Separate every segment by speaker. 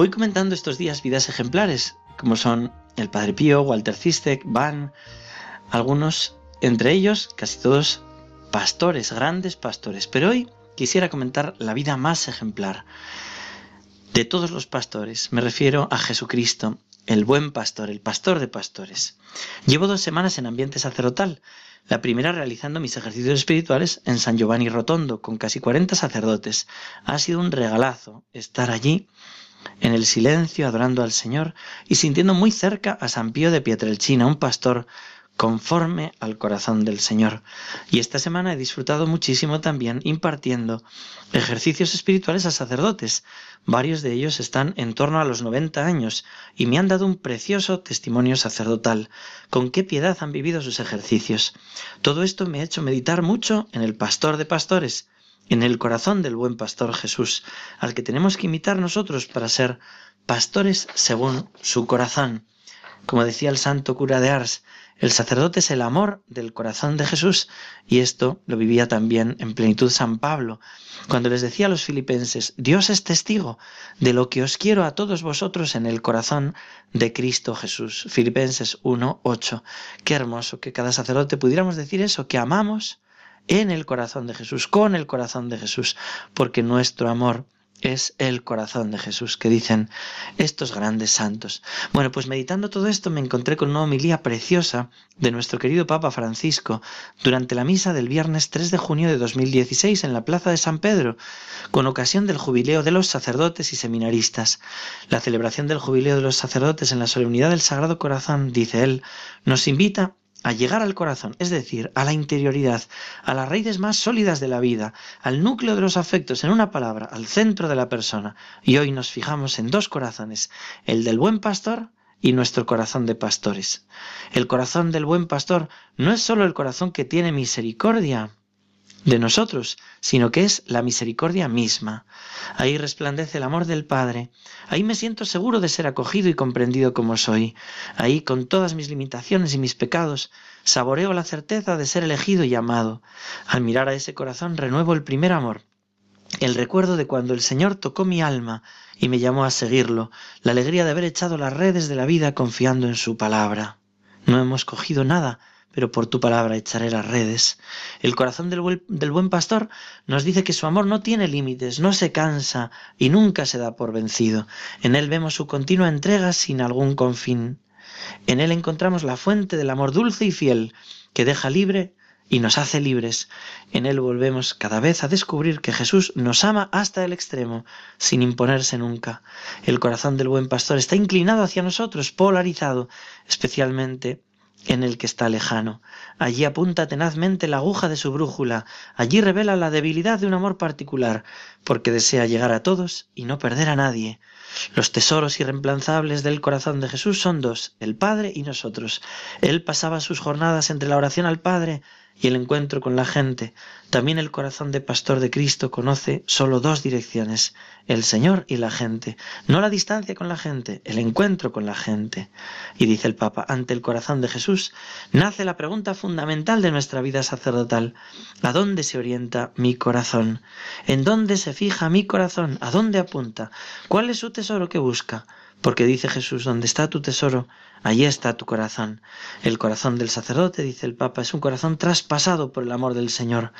Speaker 1: Voy comentando estos días vidas ejemplares, como son el Padre Pío, Walter Zistek, Van, algunos, entre ellos, casi todos, pastores, grandes pastores. Pero hoy quisiera comentar la vida más ejemplar de todos los pastores. Me refiero a Jesucristo, el buen pastor, el pastor de pastores. Llevo dos semanas en ambiente sacerdotal, la primera realizando mis ejercicios espirituales en San Giovanni Rotondo, con casi 40 sacerdotes. Ha sido un regalazo estar allí en el silencio, adorando al Señor y sintiendo muy cerca a San Pío de Pietrelcina, un pastor conforme al corazón del Señor. Y esta semana he disfrutado muchísimo también impartiendo ejercicios espirituales a sacerdotes. Varios de ellos están en torno a los 90 años y me han dado un precioso testimonio sacerdotal. Con qué piedad han vivido sus ejercicios. Todo esto me ha hecho meditar mucho en el pastor de pastores, en el corazón del buen pastor Jesús, al que tenemos que imitar nosotros para ser pastores según su corazón. Como decía el santo cura de Ars, el sacerdote es el amor del corazón de Jesús y esto lo vivía también en plenitud San Pablo, cuando les decía a los filipenses, Dios es testigo de lo que os quiero a todos vosotros en el corazón de Cristo Jesús. Filipenses 1, 8. Qué hermoso que cada sacerdote pudiéramos decir eso, que amamos en el corazón de Jesús, con el corazón de Jesús, porque nuestro amor es el corazón de Jesús, que dicen estos grandes santos. Bueno, pues meditando todo esto me encontré con una homilía preciosa de nuestro querido Papa Francisco durante la misa del viernes 3 de junio de 2016 en la Plaza de San Pedro, con ocasión del jubileo de los sacerdotes y seminaristas. La celebración del jubileo de los sacerdotes en la solemnidad del Sagrado Corazón, dice él, nos invita a llegar al corazón, es decir, a la interioridad, a las raíces más sólidas de la vida, al núcleo de los afectos, en una palabra, al centro de la persona. Y hoy nos fijamos en dos corazones, el del buen pastor y nuestro corazón de pastores. El corazón del buen pastor no es sólo el corazón que tiene misericordia, de nosotros, sino que es la misericordia misma. Ahí resplandece el amor del Padre. Ahí me siento seguro de ser acogido y comprendido como soy. Ahí, con todas mis limitaciones y mis pecados, saboreo la certeza de ser elegido y amado. Al mirar a ese corazón renuevo el primer amor, el recuerdo de cuando el Señor tocó mi alma y me llamó a seguirlo, la alegría de haber echado las redes de la vida confiando en su palabra. No hemos cogido nada, pero por tu palabra echaré las redes. El corazón del buen, pastor nos dice que su amor no tiene límites, no se cansa y nunca se da por vencido. En él vemos su continua entrega sin algún confín. En él encontramos la fuente del amor dulce y fiel, que deja libre y nos hace libres. En él volvemos cada vez a descubrir que Jesús nos ama hasta el extremo, sin imponerse nunca. El corazón del buen pastor está inclinado hacia nosotros, polarizado, especialmente en el que está lejano. Allí apunta tenazmente la aguja de su brújula, allí revela la debilidad de un amor particular, porque desea llegar a todos y no perder a nadie. Los tesoros irreemplazables del corazón de Jesús son dos, el Padre y nosotros. Él pasaba sus jornadas entre la oración al Padre y el encuentro con la gente. También el corazón de pastor de Cristo conoce solo dos direcciones, el Señor y la gente. No la distancia con la gente, el encuentro con la gente. Y dice el Papa, ante el corazón de Jesús nace la pregunta fundamental de nuestra vida sacerdotal. ¿A dónde se orienta mi corazón? ¿En dónde se fija mi corazón? ¿A dónde apunta? ¿Cuál es su tesoro que busca? Porque dice Jesús, donde está tu tesoro, allí está tu corazón. El corazón del sacerdote, dice el Papa, es un corazón traspasado por el amor del Señor.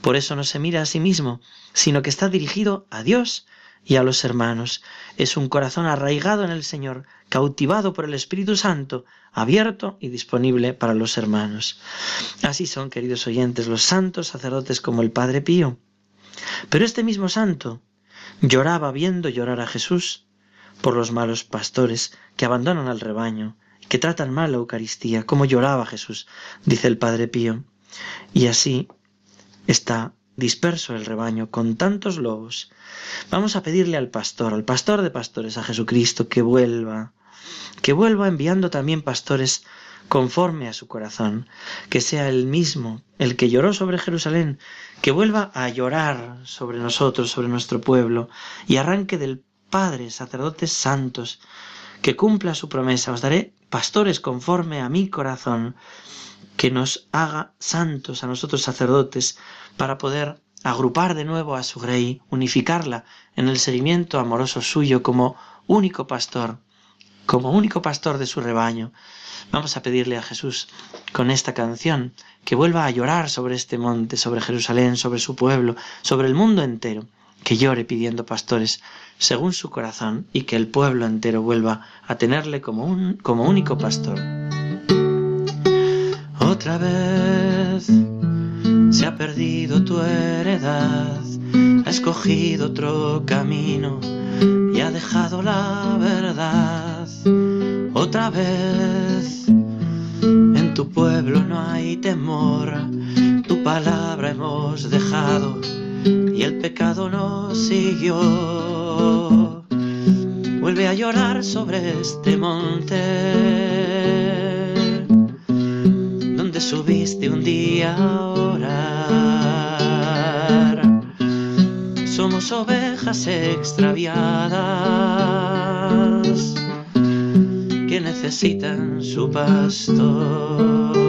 Speaker 1: Por eso no se mira a sí mismo, sino que está dirigido a Dios y a los hermanos. Es un corazón arraigado en el Señor, cautivado por el Espíritu Santo, abierto y disponible para los hermanos. Así son, queridos oyentes, los santos sacerdotes como el Padre Pío. Pero este mismo santo lloraba viendo llorar a Jesús por los malos pastores que abandonan al rebaño, que tratan mal la Eucaristía, como lloraba Jesús, dice el Padre Pío. Y así está disperso el rebaño con tantos lobos. Vamos a pedirle al pastor, al pastor de pastores, a Jesucristo, que vuelva, que vuelva enviando también pastores conforme a su corazón, que sea el mismo, el que lloró sobre Jerusalén, que vuelva a llorar sobre nosotros, sobre nuestro pueblo, y arranque del Padre sacerdotes santos, que cumpla su promesa. Os daré pastores conforme a mi corazón, que nos haga santos a nosotros sacerdotes, para poder agrupar de nuevo a su rey, unificarla en el seguimiento amoroso suyo como único pastor, como único pastor de su rebaño. Vamos a pedirle a Jesús con esta canción que vuelva a llorar sobre este monte, sobre Jerusalén, sobre su pueblo, sobre el mundo entero, que llore pidiendo pastores según su corazón y que el pueblo entero vuelva a tenerle como, un, como único pastor. Otra vez se ha perdido tu heredad, ha escogido otro camino y ha dejado la verdad. Otra vez en tu pueblo no hay temor, tu palabra hemos dejado y el pecado nos siguió. Vuelve a llorar sobre este monte donde subiste un día a orar. Somos ovejas extraviadas que necesitan su pastor.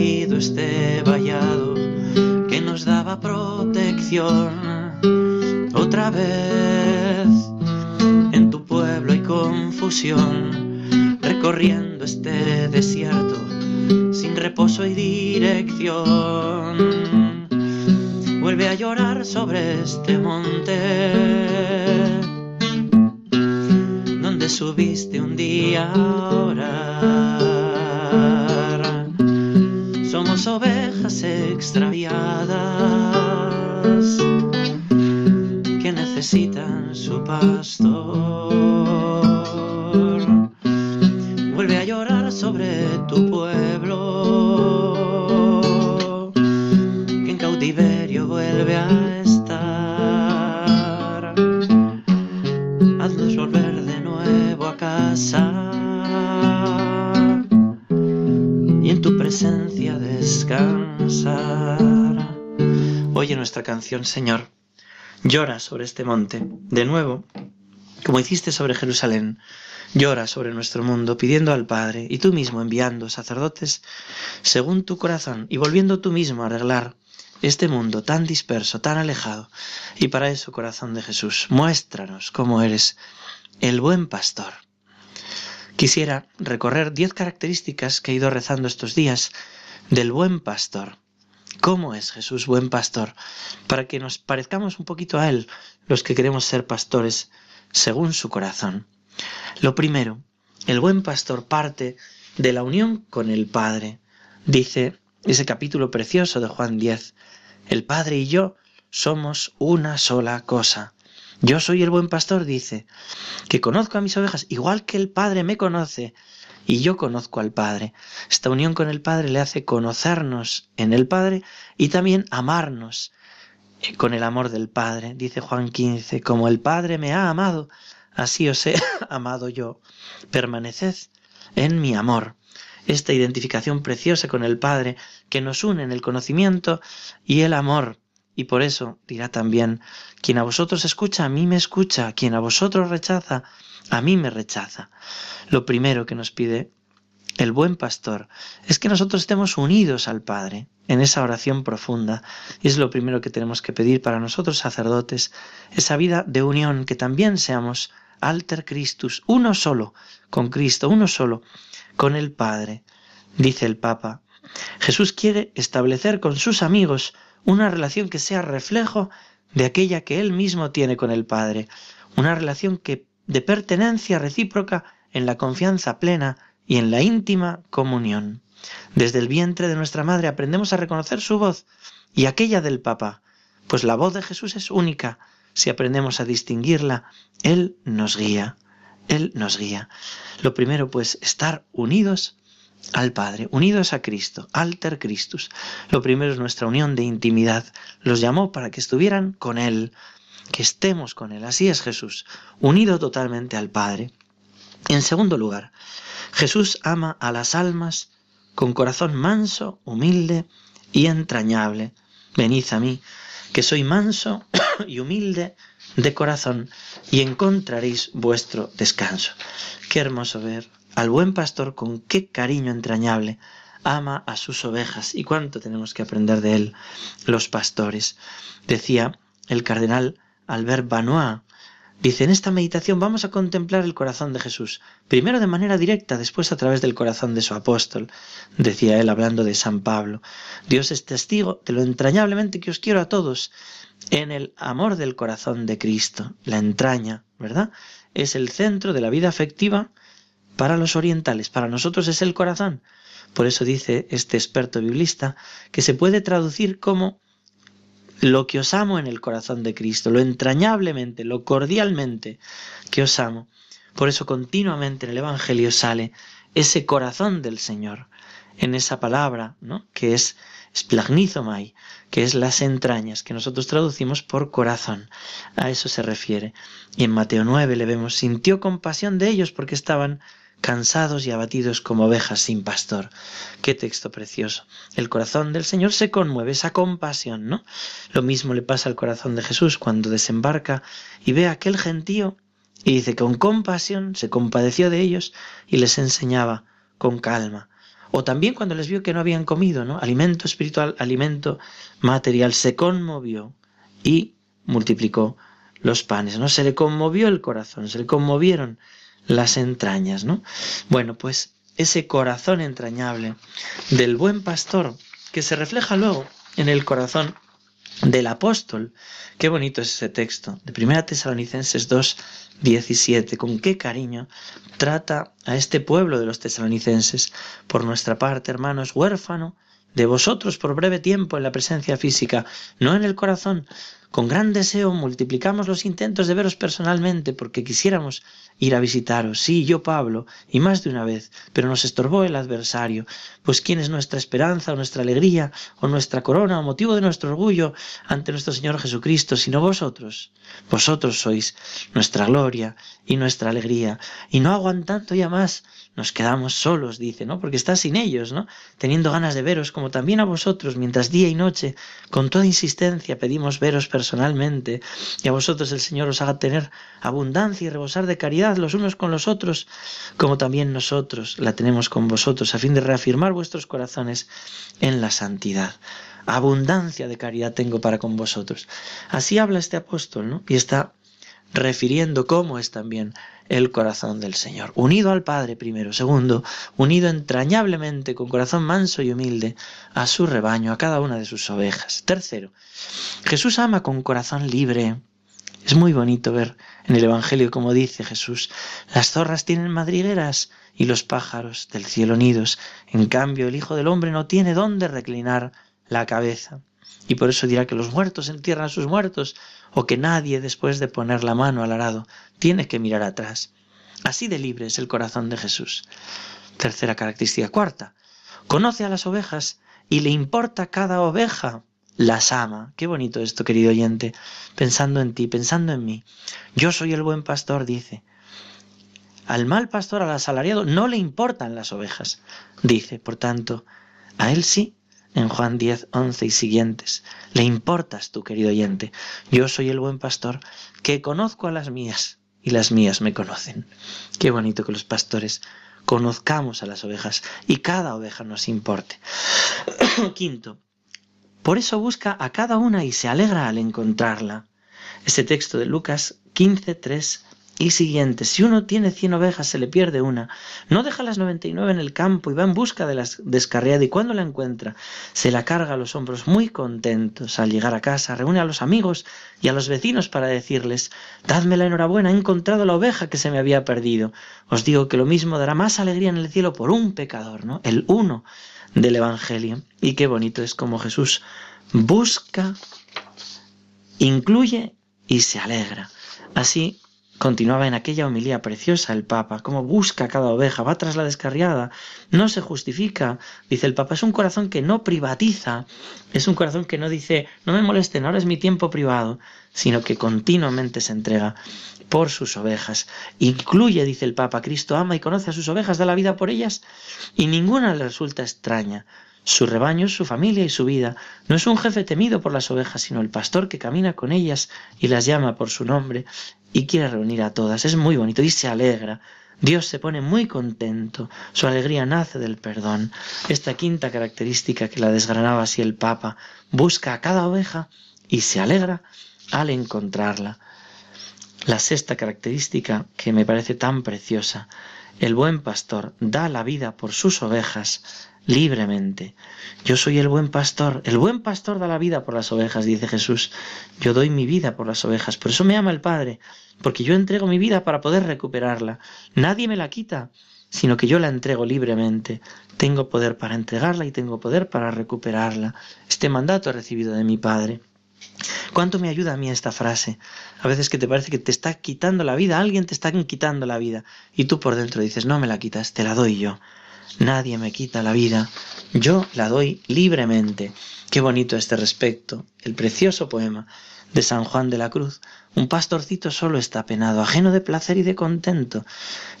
Speaker 1: Este vallado que nos daba protección. Otra vez en tu pueblo hay confusión recorriendo este desierto sin reposo y dirección vuelve a llorar sobre este monte donde subiste un día a extraviadas que necesitan su pastor. Señor. Llora sobre este monte, de nuevo, como hiciste sobre Jerusalén. Llora sobre nuestro mundo, pidiendo al Padre, y tú mismo enviando sacerdotes según tu corazón, y volviendo tú mismo a arreglar este mundo tan disperso, tan alejado. Y para eso, corazón de Jesús, muéstranos cómo eres el buen pastor. Quisiera recorrer diez características que he ido rezando estos días del buen pastor. ¿Cómo es Jesús buen pastor? Para que nos parezcamos un poquito a Él, los que queremos ser pastores según su corazón. Lo primero, el buen pastor parte de la unión con el Padre. Dice ese capítulo precioso de Juan 10, el Padre y yo somos una sola cosa. Yo soy el buen pastor, dice, que conozco a mis ovejas igual que el Padre me conoce y yo conozco al Padre. Esta unión con el Padre le hace conocernos en el Padre y también amarnos eh, con el amor del Padre. Dice Juan 15, como el Padre me ha amado, así os he amado yo. Permaneced en mi amor. Esta identificación preciosa con el Padre que nos une en el conocimiento y el amor. Y por eso dirá también, quien a vosotros escucha, a mí me escucha, quien a vosotros rechaza, a mí me rechaza. Lo primero que nos pide el buen pastor es que nosotros estemos unidos al Padre en esa oración profunda. Y es lo primero que tenemos que pedir para nosotros sacerdotes, esa vida de unión, que también seamos alter Christus, uno solo con Cristo, uno solo con el Padre. Dice el Papa, Jesús quiere establecer con sus amigos una relación que sea reflejo de aquella que él mismo tiene con el Padre, una relación que de pertenencia recíproca en la confianza plena y en la íntima comunión. Desde el vientre de nuestra madre aprendemos a reconocer su voz y aquella del Papa, pues la voz de Jesús es única. Si aprendemos a distinguirla, Él nos guía. Él nos guía. Lo primero, pues, estar unidos al Padre, unidos a Cristo, alter Christus. Lo primero es nuestra unión de intimidad. Los llamó para que estuvieran con Él, que estemos con Él. Así es Jesús, unido totalmente al Padre. En segundo lugar, Jesús ama a las almas con corazón manso, humilde y entrañable. Venid a mí, que soy manso y humilde de corazón, y encontraréis vuestro descanso. Qué hermoso ver al buen pastor con qué cariño entrañable ama a sus ovejas y cuánto tenemos que aprender de él los pastores. Decía el cardenal Albert Banois, dice, en esta meditación vamos a contemplar el corazón de Jesús, primero de manera directa, después a través del corazón de su apóstol, decía él hablando de San Pablo. Dios es testigo de lo entrañablemente que os quiero a todos en el amor del corazón de Cristo, la entraña, ¿verdad? Es el centro de la vida afectiva para los orientales, para nosotros es el corazón. Por eso dice este experto biblista que se puede traducir como lo que os amo en el corazón de Cristo, lo entrañablemente, lo cordialmente que os amo. Por eso continuamente en el Evangelio sale ese corazón del Señor, en esa palabra, ¿no? que es splagnizomai, que es las entrañas, que nosotros traducimos por corazón. A eso se refiere. Y en Mateo 9 le vemos, sintió compasión de ellos porque estaban cansados y abatidos como ovejas sin pastor. Qué texto precioso. El corazón del Señor se conmueve, esa compasión, ¿no? Lo mismo le pasa al corazón de Jesús cuando desembarca y ve a aquel gentío y dice con compasión se compadeció de ellos y les enseñaba con calma. O también cuando les vio que no habían comido, ¿no? Alimento espiritual, alimento material, se conmovió y multiplicó los panes, ¿no? Se le conmovió el corazón, se le conmovieron las entrañas, ¿no? Bueno, pues ese corazón entrañable del buen pastor que se refleja luego en el corazón del apóstol. Qué bonito es ese texto de 1 Tesalonicenses 2, 17. Con qué cariño trata a este pueblo de los tesalonicenses. Por nuestra parte, hermanos, huérfano de vosotros por breve tiempo en la presencia física, no en el corazón. Con gran deseo multiplicamos los intentos de veros personalmente porque quisiéramos ir a visitaros, sí, yo Pablo, y más de una vez, pero nos estorbó el adversario, pues quién es nuestra esperanza o nuestra alegría o nuestra corona o motivo de nuestro orgullo ante nuestro Señor Jesucristo, sino vosotros. Vosotros sois nuestra gloria y nuestra alegría, y no aguantando ya más, nos quedamos solos, dice, ¿no? Porque está sin ellos, ¿no? Teniendo ganas de veros, como también a vosotros, mientras día y noche, con toda insistencia, pedimos veros personalmente, y a vosotros el Señor os haga tener abundancia y rebosar de caridad los unos con los otros, como también nosotros la tenemos con vosotros, a fin de reafirmar vuestros corazones en la santidad. Abundancia de caridad tengo para con vosotros. Así habla este apóstol, ¿no? Y está refiriendo cómo es también el corazón del Señor. Unido al Padre primero. Segundo, unido entrañablemente con corazón manso y humilde a su rebaño, a cada una de sus ovejas. Tercero, Jesús ama con corazón libre. Es muy bonito ver en el Evangelio como dice Jesús, las zorras tienen madrigueras y los pájaros del cielo nidos, en cambio el Hijo del Hombre no tiene dónde reclinar la cabeza. Y por eso dirá que los muertos entierran a sus muertos, o que nadie, después de poner la mano al arado, tiene que mirar atrás. Así de libre es el corazón de Jesús. Tercera característica. Cuarta, conoce a las ovejas y le importa cada oveja las ama. Qué bonito esto, querido oyente, pensando en ti, pensando en mí. Yo soy el buen pastor, dice. Al mal pastor, al asalariado, no le importan las ovejas, dice. Por tanto, a él sí, en Juan 10, 11 y siguientes. Le importas tú, querido oyente. Yo soy el buen pastor que conozco a las mías y las mías me conocen. Qué bonito que los pastores conozcamos a las ovejas y cada oveja nos importe. Quinto, por eso busca a cada una y se alegra al encontrarla. Este texto de Lucas 15, 3 y siguiente. Si uno tiene cien ovejas, se le pierde una. No deja las noventa y nueve en el campo y va en busca de las descarriadas y cuando la encuentra, se la carga a los hombros muy contentos. Al llegar a casa, reúne a los amigos y a los vecinos para decirles, dadme la enhorabuena, he encontrado la oveja que se me había perdido. Os digo que lo mismo dará más alegría en el cielo por un pecador, ¿no? El uno del Evangelio. Y qué bonito es como Jesús busca, incluye y se alegra. Así Continuaba en aquella homilía preciosa el Papa, cómo busca cada oveja, va tras la descarriada, no se justifica, dice el Papa, es un corazón que no privatiza, es un corazón que no dice, no me molesten, ahora es mi tiempo privado, sino que continuamente se entrega por sus ovejas. Incluye, dice el Papa, Cristo ama y conoce a sus ovejas, da la vida por ellas, y ninguna le resulta extraña. Su rebaño su familia y su vida. No es un jefe temido por las ovejas, sino el pastor que camina con ellas y las llama por su nombre y quiere reunir a todas. Es muy bonito y se alegra. Dios se pone muy contento. Su alegría nace del perdón. Esta quinta característica que la desgranaba así el Papa, busca a cada oveja y se alegra al encontrarla. La sexta característica que me parece tan preciosa, el buen pastor da la vida por sus ovejas libremente. Yo soy el buen pastor. El buen pastor da la vida por las ovejas, dice Jesús. Yo doy mi vida por las ovejas. Por eso me ama el Padre, porque yo entrego mi vida para poder recuperarla. Nadie me la quita, sino que yo la entrego libremente. Tengo poder para entregarla y tengo poder para recuperarla. Este mandato he recibido de mi Padre. ¿Cuánto me ayuda a mí esta frase? A veces que te parece que te está quitando la vida, alguien te está quitando la vida, y tú por dentro dices, no me la quitas, te la doy yo. Nadie me quita la vida, yo la doy libremente. Qué bonito este respecto, el precioso poema de San Juan de la Cruz. Un pastorcito solo está penado, ajeno de placer y de contento,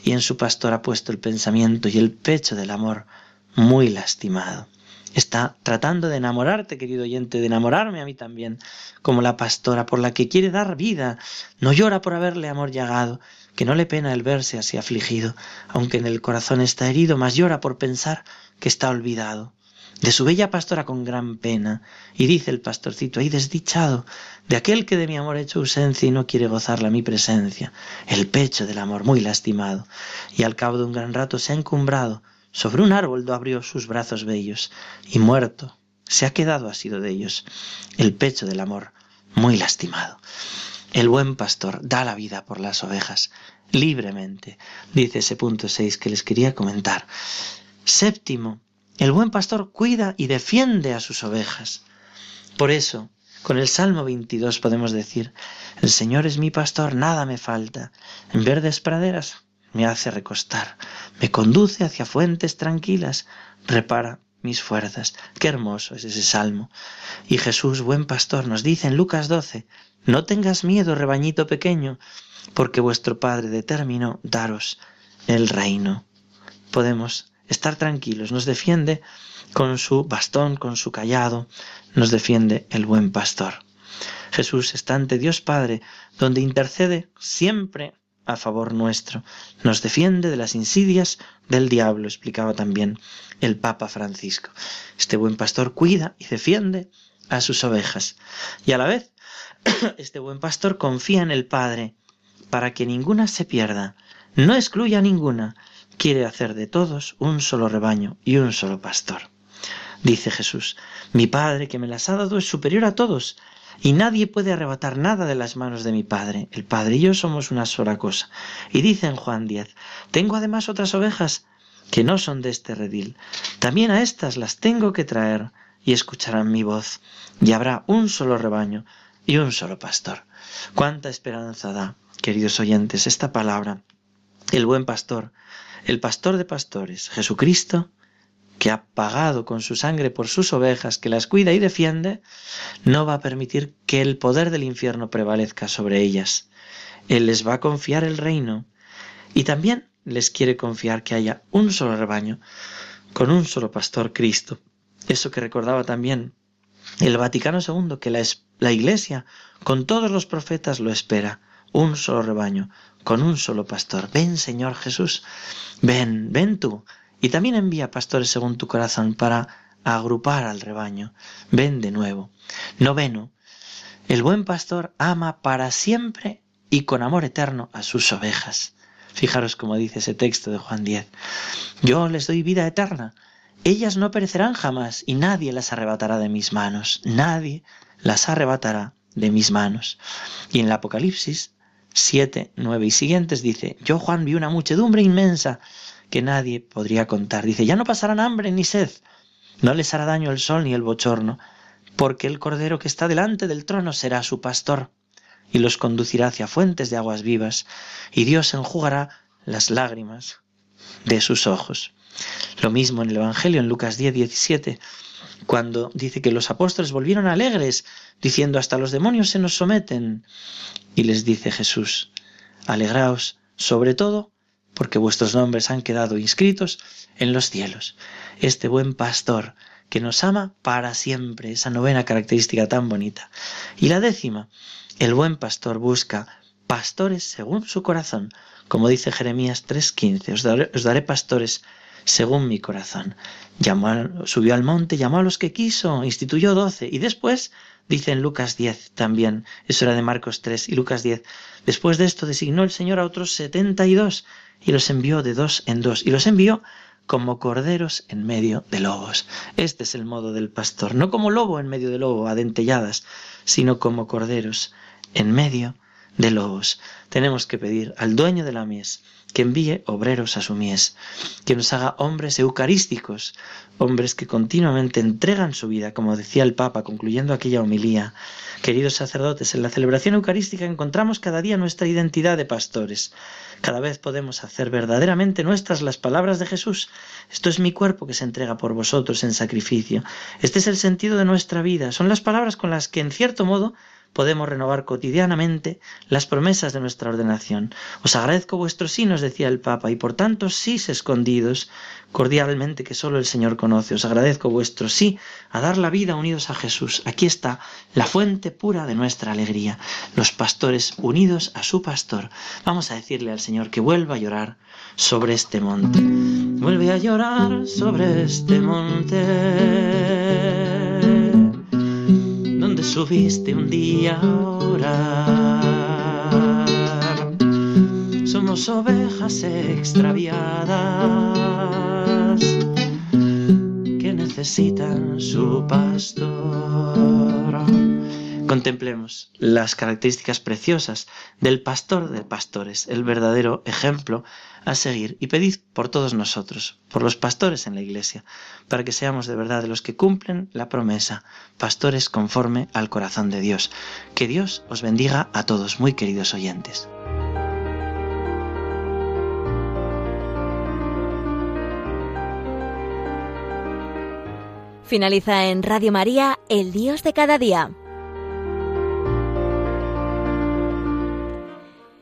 Speaker 1: y en su pastor ha puesto el pensamiento y el pecho del amor muy lastimado. Está tratando de enamorarte, querido oyente, de enamorarme a mí también, como la pastora por la que quiere dar vida. No llora por haberle amor llegado, que no le pena el verse así afligido, aunque en el corazón está herido, mas llora por pensar que está olvidado. De su bella pastora con gran pena, y dice el pastorcito ahí desdichado, de aquel que de mi amor hecho ausencia y no quiere gozarla mi presencia, el pecho del amor muy lastimado, y al cabo de un gran rato se ha encumbrado, sobre un árbol abrió sus brazos bellos, y muerto se ha quedado asido de ellos, el pecho del amor muy lastimado. El buen pastor da la vida por las ovejas, libremente, dice ese punto 6 que les quería comentar. Séptimo, el buen pastor cuida y defiende a sus ovejas. Por eso, con el Salmo 22 podemos decir, el Señor es mi pastor, nada me falta. En verdes praderas me hace recostar, me conduce hacia fuentes tranquilas, repara mis fuerzas. Qué hermoso es ese salmo. Y Jesús, buen pastor, nos dice en Lucas 12, no tengas miedo, rebañito pequeño, porque vuestro Padre determinó daros el reino. Podemos estar tranquilos, nos defiende con su bastón, con su callado, nos defiende el buen pastor. Jesús está ante Dios Padre, donde intercede siempre a favor nuestro, nos defiende de las insidias del diablo, explicaba también el Papa Francisco. Este buen pastor cuida y defiende a sus ovejas y a la vez este buen pastor confía en el Padre para que ninguna se pierda, no excluya a ninguna, quiere hacer de todos un solo rebaño y un solo pastor. Dice Jesús, mi Padre que me las ha dado es superior a todos, y nadie puede arrebatar nada de las manos de mi Padre. El Padre y yo somos una sola cosa. Y dice en Juan 10, tengo además otras ovejas que no son de este redil. También a estas las tengo que traer y escucharán mi voz. Y habrá un solo rebaño y un solo pastor. Cuánta esperanza da, queridos oyentes, esta palabra. El buen pastor, el pastor de pastores, Jesucristo, que ha pagado con su sangre por sus ovejas, que las cuida y defiende, no va a permitir que el poder del infierno prevalezca sobre ellas. Él les va a confiar el reino y también les quiere confiar que haya un solo rebaño, con un solo pastor Cristo. Eso que recordaba también el Vaticano II, que la, la Iglesia, con todos los profetas, lo espera. Un solo rebaño, con un solo pastor. Ven, Señor Jesús, ven, ven tú, y también envía pastores según tu corazón para agrupar al rebaño. Ven de nuevo. Noveno. El buen pastor ama para siempre y con amor eterno a sus ovejas. Fijaros como dice ese texto de Juan 10. Yo les doy vida eterna. Ellas no perecerán jamás y nadie las arrebatará de mis manos. Nadie las arrebatará de mis manos. Y en el Apocalipsis 7, 9 y siguientes dice, yo Juan vi una muchedumbre inmensa que nadie podría contar. Dice, ya no pasarán hambre ni sed, no les hará daño el sol ni el bochorno, porque el Cordero que está delante del trono será su pastor, y los conducirá hacia fuentes de aguas vivas, y Dios enjugará las lágrimas de sus ojos. Lo mismo en el Evangelio, en Lucas 10, 17, cuando dice que los apóstoles volvieron alegres, diciendo, hasta los demonios se nos someten. Y les dice Jesús, alegraos sobre todo porque vuestros nombres han quedado inscritos en los cielos. Este buen pastor que nos ama para siempre, esa novena característica tan bonita. Y la décima, el buen pastor busca pastores según su corazón, como dice Jeremías 3:15, os daré, os daré pastores según mi corazón. Llamó, subió al monte, llamó a los que quiso, instituyó doce, y después, dice en Lucas 10 también, eso era de Marcos 3 y Lucas 10, después de esto designó el Señor a otros setenta y dos, y los envió de dos en dos, y los envió como corderos en medio de lobos. Este es el modo del pastor, no como lobo en medio de lobo, adentelladas, sino como corderos en medio de lobos. Tenemos que pedir al dueño de la mies que envíe obreros a su mies, que nos haga hombres eucarísticos, hombres que continuamente entregan su vida, como decía el Papa concluyendo aquella homilía. Queridos sacerdotes, en la celebración eucarística encontramos cada día nuestra identidad de pastores. Cada vez podemos hacer verdaderamente nuestras las palabras de Jesús. Esto es mi cuerpo que se entrega por vosotros en sacrificio. Este es el sentido de nuestra vida. Son las palabras con las que, en cierto modo, podemos renovar cotidianamente las promesas de nuestra ordenación. Os agradezco vuestros sí, nos decía el Papa, y por tanto sís escondidos cordialmente que solo el Señor conoce. Os agradezco vuestro sí a dar la vida unidos a Jesús. Aquí está la fuente pura de nuestra alegría, los pastores unidos a su pastor. Vamos a decirle al Señor que vuelva a llorar sobre este monte. Vuelve a llorar sobre este monte subiste un día a orar. Somos ovejas extraviadas que necesitan su pastor. Contemplemos las características preciosas del pastor de pastores, el verdadero ejemplo a seguir y pedid por todos nosotros, por los pastores en la iglesia, para que seamos de verdad los que cumplen la promesa, pastores conforme al corazón de Dios. Que Dios os bendiga a todos, muy queridos oyentes.
Speaker 2: Finaliza en Radio María, El Dios de cada día.